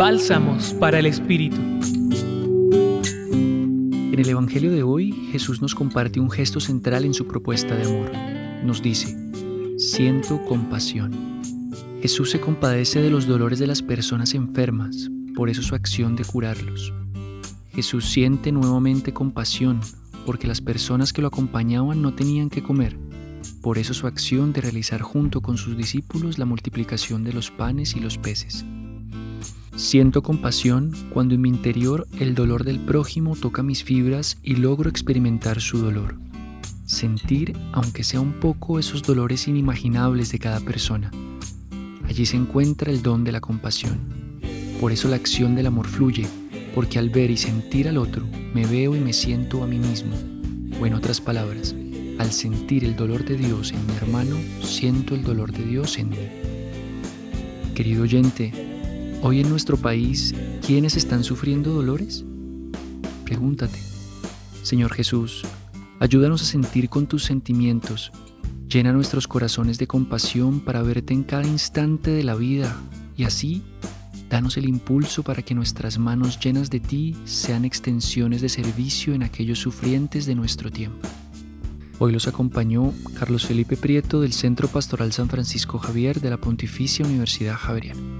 Bálsamos para el Espíritu. En el Evangelio de hoy, Jesús nos comparte un gesto central en su propuesta de amor. Nos dice, siento compasión. Jesús se compadece de los dolores de las personas enfermas, por eso su acción de curarlos. Jesús siente nuevamente compasión, porque las personas que lo acompañaban no tenían que comer por eso su acción de realizar junto con sus discípulos la multiplicación de los panes y los peces. Siento compasión cuando en mi interior el dolor del prójimo toca mis fibras y logro experimentar su dolor. Sentir, aunque sea un poco, esos dolores inimaginables de cada persona. Allí se encuentra el don de la compasión. Por eso la acción del amor fluye, porque al ver y sentir al otro, me veo y me siento a mí mismo. O en otras palabras, al sentir el dolor de Dios en mi hermano, siento el dolor de Dios en mí. Querido oyente, hoy en nuestro país, ¿quiénes están sufriendo dolores? Pregúntate. Señor Jesús, ayúdanos a sentir con tus sentimientos, llena nuestros corazones de compasión para verte en cada instante de la vida y así danos el impulso para que nuestras manos llenas de ti sean extensiones de servicio en aquellos sufrientes de nuestro tiempo. Hoy los acompañó Carlos Felipe Prieto del Centro Pastoral San Francisco Javier de la Pontificia Universidad Javeriana.